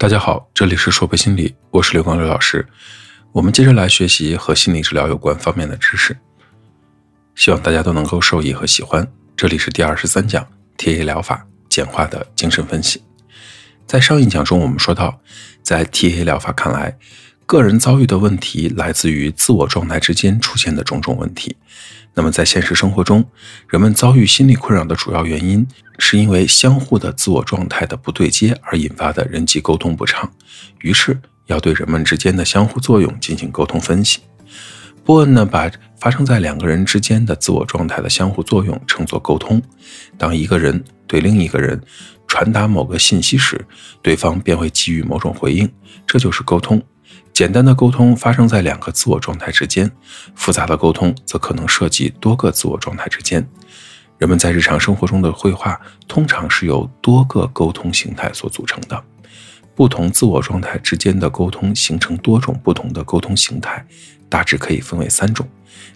大家好，这里是说博心理，我是刘光刘老师。我们接着来学习和心理治疗有关方面的知识，希望大家都能够受益和喜欢。这里是第二十三讲，TA 疗法简化的精神分析。在上一讲中，我们说到，在 TA 疗法看来，个人遭遇的问题来自于自我状态之间出现的种种问题。那么在现实生活中，人们遭遇心理困扰的主要原因，是因为相互的自我状态的不对接而引发的人际沟通不畅。于是要对人们之间的相互作用进行沟通分析。波恩呢，把发生在两个人之间的自我状态的相互作用称作沟通。当一个人对另一个人传达某个信息时，对方便会给予某种回应，这就是沟通。简单的沟通发生在两个自我状态之间，复杂的沟通则可能涉及多个自我状态之间。人们在日常生活中的绘画通常是由多个沟通形态所组成的。不同自我状态之间的沟通形成多种不同的沟通形态，大致可以分为三种。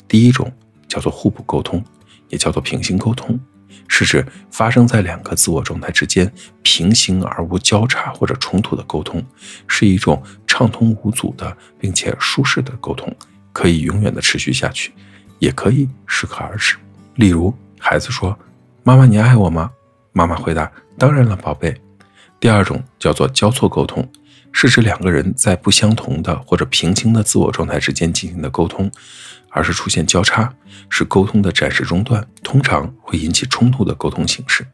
第一种叫做互补沟通，也叫做平行沟通。是指发生在两个自我状态之间平行而无交叉或者冲突的沟通，是一种畅通无阻的并且舒适的沟通，可以永远的持续下去，也可以适可而止。例如，孩子说：“妈妈，你爱我吗？”妈妈回答：“当然了，宝贝。”第二种叫做交错沟通。是指两个人在不相同的或者平行的自我状态之间进行的沟通，而是出现交叉，是沟通的暂时中断，通常会引起冲突的沟通形式。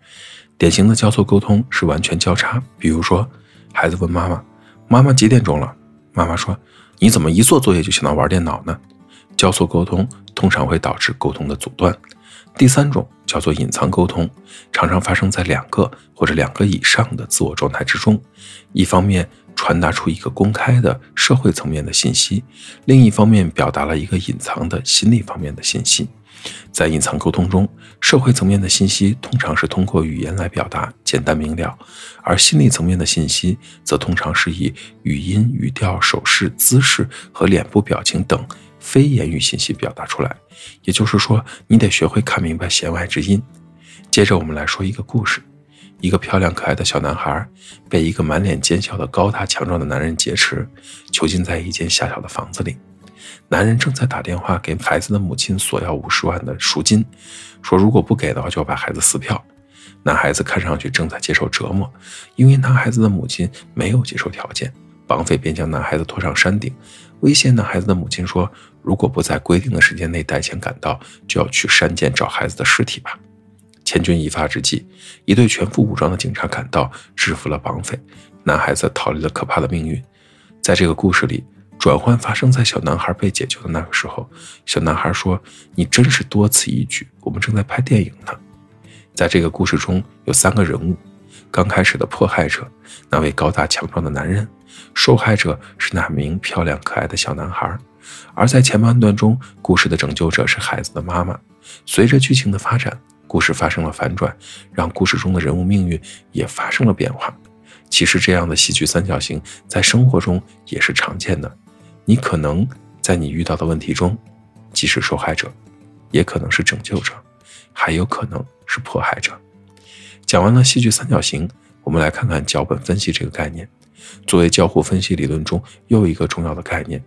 典型的交错沟通是完全交叉，比如说，孩子问妈妈：“妈妈几点钟了？”妈妈说：“你怎么一做作业就想到玩电脑呢？”交错沟通通常会导致沟通的阻断。第三种叫做隐藏沟通，常常发生在两个或者两个以上的自我状态之中，一方面。传达出一个公开的社会层面的信息，另一方面表达了一个隐藏的心理方面的信息。在隐藏沟通中，社会层面的信息通常是通过语言来表达，简单明了；而心理层面的信息则通常是以语音、语调、手势、姿势和脸部表情等非言语信息表达出来。也就是说，你得学会看明白弦外之音。接着，我们来说一个故事。一个漂亮可爱的小男孩被一个满脸奸笑的高大强壮的男人劫持，囚禁在一间狭小的房子里。男人正在打电话给孩子的母亲索要五十万的赎金，说如果不给的话就要把孩子撕票。男孩子看上去正在接受折磨，因为男孩子的母亲没有接受条件，绑匪便将男孩子拖上山顶，威胁男孩子的母亲说，如果不在规定的时间内带钱赶到，就要去山涧找孩子的尸体吧。千钧一发之际，一队全副武装的警察赶到，制服了绑匪，男孩子逃离了可怕的命运。在这个故事里，转换发生在小男孩被解救的那个时候。小男孩说：“你真是多此一举，我们正在拍电影呢。”在这个故事中有三个人物：刚开始的迫害者，那位高大强壮的男人；受害者是那名漂亮可爱的小男孩；而在前半段中，故事的拯救者是孩子的妈妈。随着剧情的发展。故事发生了反转，让故事中的人物命运也发生了变化。其实，这样的戏剧三角形在生活中也是常见的。你可能在你遇到的问题中，既是受害者，也可能是拯救者，还有可能是迫害者。讲完了戏剧三角形，我们来看看脚本分析这个概念。作为交互分析理论中又一个重要的概念。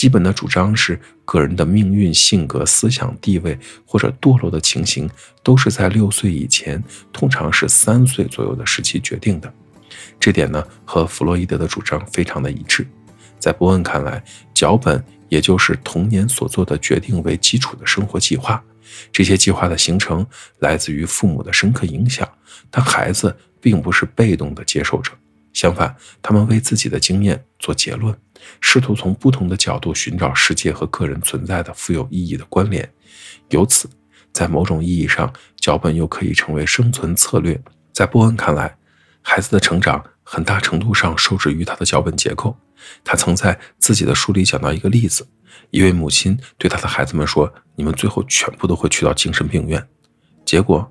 基本的主张是，个人的命运、性格、思想、地位或者堕落的情形，都是在六岁以前，通常是三岁左右的时期决定的。这点呢，和弗洛伊德的主张非常的一致。在波恩看来，脚本也就是童年所做的决定为基础的生活计划。这些计划的形成来自于父母的深刻影响，但孩子并不是被动的接受者。相反，他们为自己的经验做结论，试图从不同的角度寻找世界和个人存在的富有意义的关联。由此，在某种意义上，脚本又可以成为生存策略。在波恩看来，孩子的成长很大程度上受制于他的脚本结构。他曾在自己的书里讲到一个例子：一位母亲对他的孩子们说：“你们最后全部都会去到精神病院。”结果，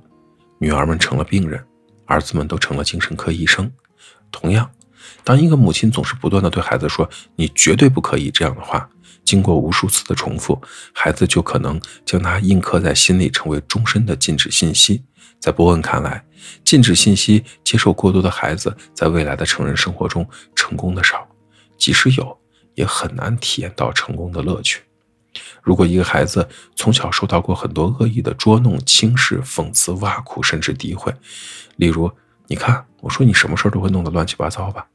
女儿们成了病人，儿子们都成了精神科医生。同样，当一个母亲总是不断的对孩子说“你绝对不可以”这样的话，经过无数次的重复，孩子就可能将它印刻在心里，成为终身的禁止信息。在波恩看来，禁止信息接受过多的孩子，在未来的成人生活中成功的少，即使有，也很难体验到成功的乐趣。如果一个孩子从小受到过很多恶意的捉弄、轻视、讽刺、挖苦，甚至诋毁，例如“你看，我说你什么事都会弄得乱七八糟吧”，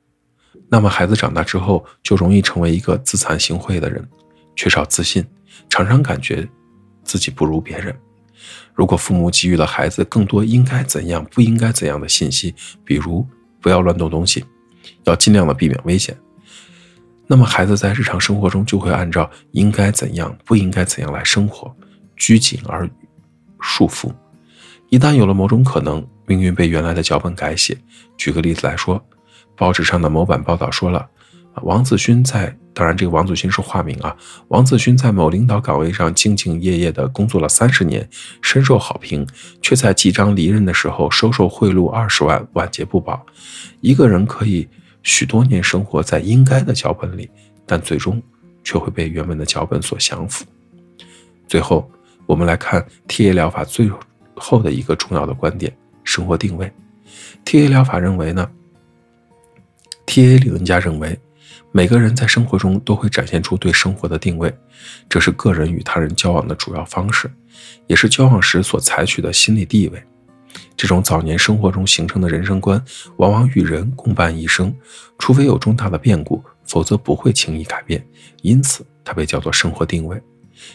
那么孩子长大之后就容易成为一个自惭形秽的人，缺少自信，常常感觉自己不如别人。如果父母给予了孩子更多应该怎样、不应该怎样的信息，比如不要乱动东西，要尽量的避免危险。那么，孩子在日常生活中就会按照应该怎样、不应该怎样来生活，拘谨而束缚。一旦有了某种可能，命运被原来的脚本改写。举个例子来说，报纸上的某版报道说了，王子勋在，当然这个王子勋是化名啊，王子勋在某领导岗位上兢兢业业地工作了三十年，深受好评，却在即将离任的时候收受贿赂二十万，晚节不保。一个人可以。许多年生活在应该的脚本里，但最终却会被原本的脚本所降服。最后，我们来看 TA 疗法最后的一个重要的观点：生活定位。TA 疗法认为呢？TA 理论家认为，每个人在生活中都会展现出对生活的定位，这是个人与他人交往的主要方式，也是交往时所采取的心理地位。这种早年生活中形成的人生观，往往与人共伴一生，除非有重大的变故，否则不会轻易改变。因此，它被叫做生活定位。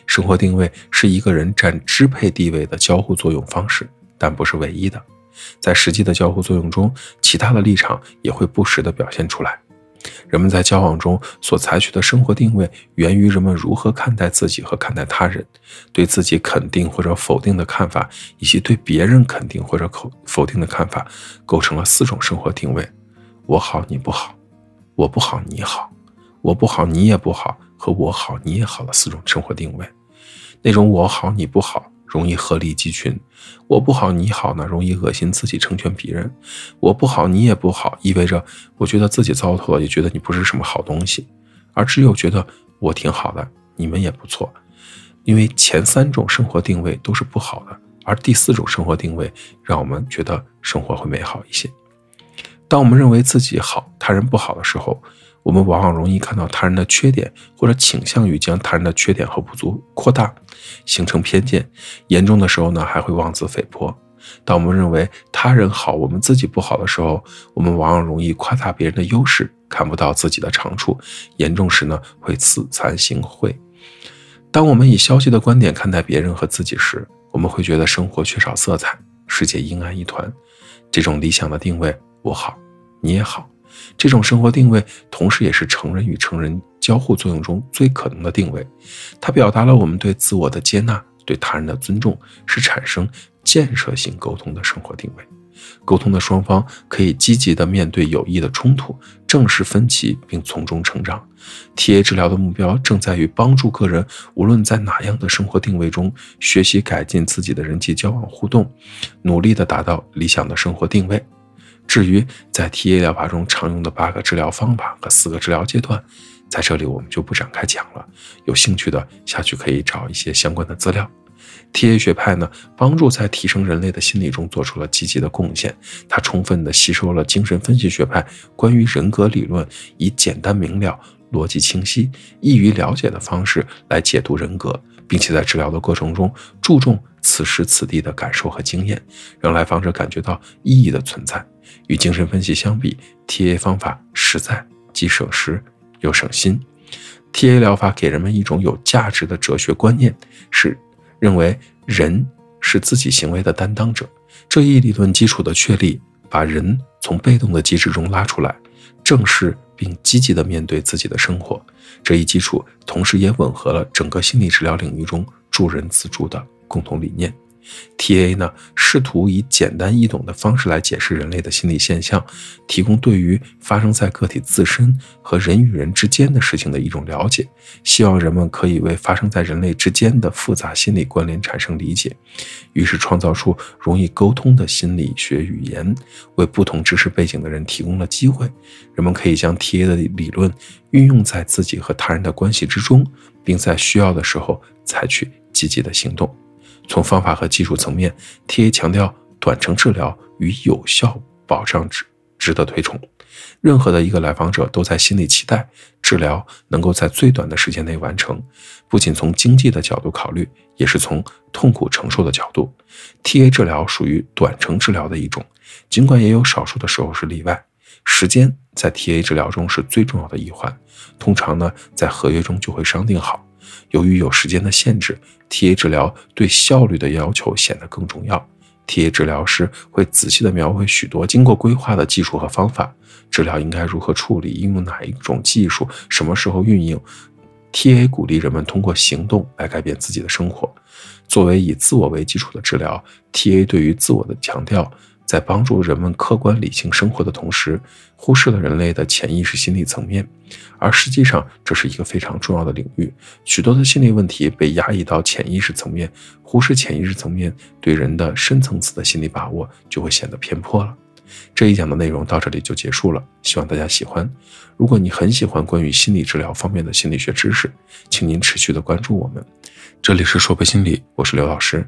生活定位是一个人占支配地位的交互作用方式，但不是唯一的。在实际的交互作用中，其他的立场也会不时地表现出来。人们在交往中所采取的生活定位，源于人们如何看待自己和看待他人，对自己肯定或者否定的看法，以及对别人肯定或者否否定的看法，构成了四种生活定位：我好你不好，我不好你好，我不好你也不好，和我好你也好的四种生活定位。那种我好你不好。容易鹤立鸡群，我不好你好呢，容易恶心自己成全别人。我不好你也不好，意味着我觉得自己糟透了，也觉得你不是什么好东西。而只有觉得我挺好的，你们也不错。因为前三种生活定位都是不好的，而第四种生活定位让我们觉得生活会美好一些。当我们认为自己好，他人不好的时候。我们往往容易看到他人的缺点，或者倾向于将他人的缺点和不足扩大，形成偏见。严重的时候呢，还会妄自菲薄。当我们认为他人好，我们自己不好的时候，我们往往容易夸大别人的优势，看不到自己的长处。严重时呢，会自惭形秽。当我们以消极的观点看待别人和自己时，我们会觉得生活缺少色彩，世界阴暗一团。这种理想的定位，我好，你也好。这种生活定位，同时也是成人与成人交互作用中最可能的定位。它表达了我们对自我的接纳、对他人的尊重，是产生建设性沟通的生活定位。沟通的双方可以积极地面对有益的冲突，正视分歧，并从中成长。TA 治疗的目标正在于帮助个人，无论在哪样的生活定位中，学习改进自己的人际交往互动，努力地达到理想的生活定位。至于在 TA 疗法中常用的八个治疗方法和四个治疗阶段，在这里我们就不展开讲了。有兴趣的下去可以找一些相关的资料。TA 学派呢，帮助在提升人类的心理中做出了积极的贡献。它充分的吸收了精神分析学派关于人格理论，以简单明了、逻辑清晰、易于了解的方式来解读人格，并且在治疗的过程中注重此时此地的感受和经验，让来访者感觉到意义的存在。与精神分析相比，TA 方法实在既省时又省心。TA 疗法给人们一种有价值的哲学观念，是认为人是自己行为的担当者。这一理论基础的确立，把人从被动的机制中拉出来，正是并积极地面对自己的生活。这一基础同时也吻合了整个心理治疗领域中助人自助的共同理念。TA 呢，试图以简单易懂的方式来解释人类的心理现象，提供对于发生在个体自身和人与人之间的事情的一种了解，希望人们可以为发生在人类之间的复杂心理关联产生理解，于是创造出容易沟通的心理学语言，为不同知识背景的人提供了机会。人们可以将 TA 的理论运用在自己和他人的关系之中，并在需要的时候采取积极的行动。从方法和技术层面，TA 强调短程治疗与有效保障值值得推崇。任何的一个来访者都在心里期待治疗能够在最短的时间内完成。不仅从经济的角度考虑，也是从痛苦承受的角度。TA 治疗属于短程治疗的一种，尽管也有少数的时候是例外。时间在 TA 治疗中是最重要的一环，通常呢在合约中就会商定好。由于有时间的限制，TA 治疗对效率的要求显得更重要。TA 治疗师会仔细地描绘许多经过规划的技术和方法，治疗应该如何处理，应用哪一种技术，什么时候运用。TA 鼓励人们通过行动来改变自己的生活。作为以自我为基础的治疗，TA 对于自我的强调。在帮助人们客观理性生活的同时，忽视了人类的潜意识心理层面，而实际上这是一个非常重要的领域。许多的心理问题被压抑到潜意识层面，忽视潜意识层面对人的深层次的心理把握，就会显得偏颇了。这一讲的内容到这里就结束了，希望大家喜欢。如果你很喜欢关于心理治疗方面的心理学知识，请您持续的关注我们。这里是说博心理，我是刘老师。